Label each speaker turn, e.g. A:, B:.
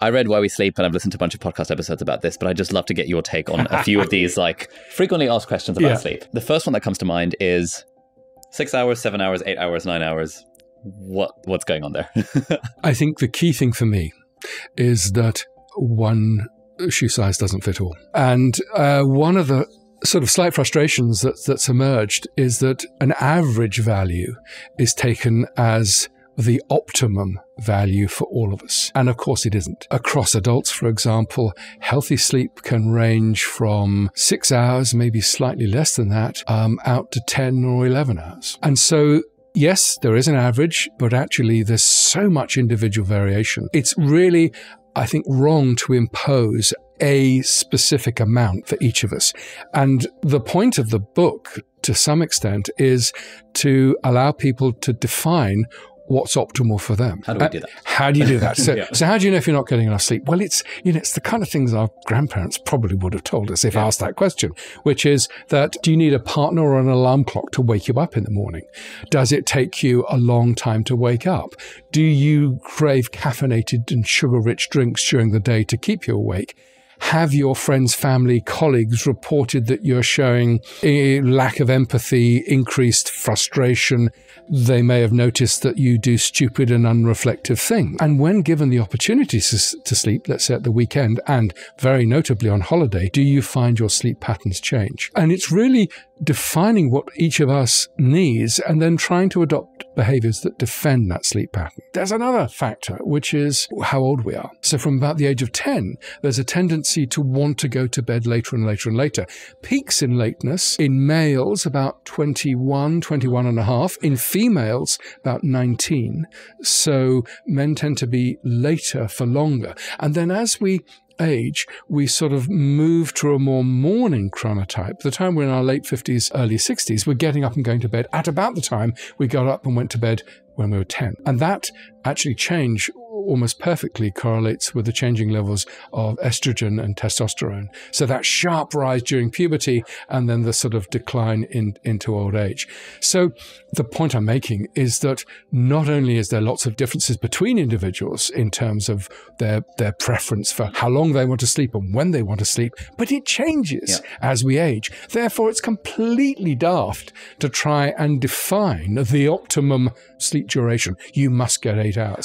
A: I read Why We Sleep and I've listened to a bunch of podcast episodes about this, but I'd just love to get your take on a few of these like frequently asked questions about
B: Yeah.
A: sleep. The first one that comes to mind is six hours, seven hours, eight hours, nine hours. What what's going on there?
B: I think the key thing for me is that one shoe size doesn't fit all. And uh, one of the sort of slight frustrations that, that's emerged is that an average value is taken as the optimum value for all of us. And of course, it isn't. Across adults, for example, healthy sleep can range from six hours, maybe slightly less than that, um, out to 10 or 11 hours. And so yes, there is an average, but actually there's so much individual variation. It's really, I think, wrong to impose a specific amount for each of us. And the point of the book, to some extent, is to allow people to define what's optimal for them.
A: How do we
B: Uh,
A: do that?
B: How do you do that? So,
A: Yeah.
B: so how do you know if you're not getting enough sleep? Well, it's you know it's the kind of things our grandparents probably would have told us if asked that question, which is that do you need a partner or an alarm clock to wake you up in the morning? Does it take you a long time to wake up? Do you crave caffeinated and sugar-rich drinks during the day to keep you awake? Have your friends, family, colleagues reported that you're showing a lack of empathy, increased frustration? They may have noticed that you do stupid and unreflective things. And when given the opportunity to, to sleep, let's say at the weekend and very notably on holiday, do you find your sleep patterns change? And it's really defining what each of us needs and then trying to adopt behaviors that defend that sleep pattern. There's another factor, which is how old we are. So from about the age of 10, there's a tendency to want to go to bed later and later and later. Peaks in lateness in males about 21, 21 and a half, in females about 19. So men tend to be later for longer. And then as we age, we sort of move to a more morning chronotype. The time we're in our late 50s, early 60s, we're getting up and going to bed at about the time we got up and went to bed when we were 10. And that actually change almost perfectly correlates with the changing levels of estrogen and testosterone. So that sharp rise during puberty and then the sort of decline in, into old age. So the point I'm making is that not only is there lots of differences between individuals in terms of their, their preference for how long they want to sleep and when they want to sleep, but it changes as we age. Therefore, it's completely daft to try and define the optimum sleep duration. You must get eight hours.